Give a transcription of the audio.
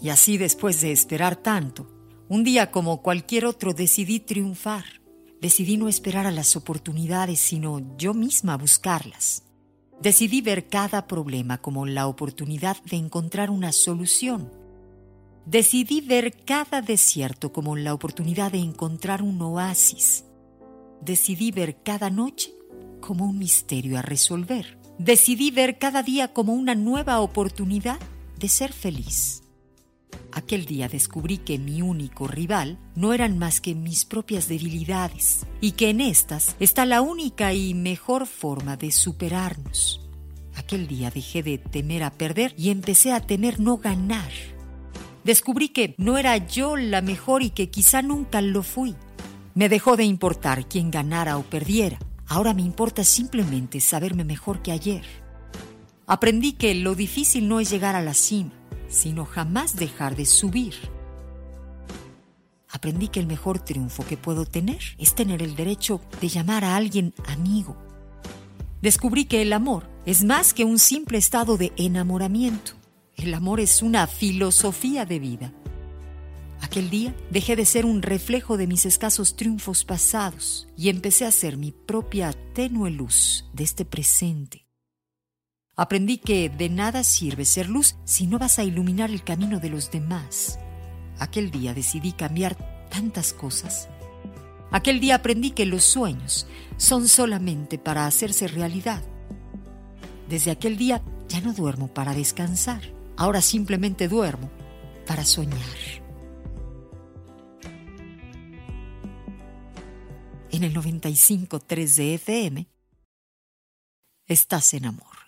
Y así después de esperar tanto, un día como cualquier otro decidí triunfar. Decidí no esperar a las oportunidades, sino yo misma buscarlas. Decidí ver cada problema como la oportunidad de encontrar una solución. Decidí ver cada desierto como la oportunidad de encontrar un oasis. Decidí ver cada noche como un misterio a resolver. Decidí ver cada día como una nueva oportunidad de ser feliz. Aquel día descubrí que mi único rival no eran más que mis propias debilidades y que en estas está la única y mejor forma de superarnos. Aquel día dejé de temer a perder y empecé a temer no ganar. Descubrí que no era yo la mejor y que quizá nunca lo fui. Me dejó de importar quién ganara o perdiera. Ahora me importa simplemente saberme mejor que ayer. Aprendí que lo difícil no es llegar a la cima, sino jamás dejar de subir. Aprendí que el mejor triunfo que puedo tener es tener el derecho de llamar a alguien amigo. Descubrí que el amor es más que un simple estado de enamoramiento. El amor es una filosofía de vida. Aquel día dejé de ser un reflejo de mis escasos triunfos pasados y empecé a ser mi propia tenue luz de este presente. Aprendí que de nada sirve ser luz si no vas a iluminar el camino de los demás. Aquel día decidí cambiar tantas cosas. Aquel día aprendí que los sueños son solamente para hacerse realidad. Desde aquel día ya no duermo para descansar. Ahora simplemente duermo para soñar. En el 95.3 de FM, estás en amor.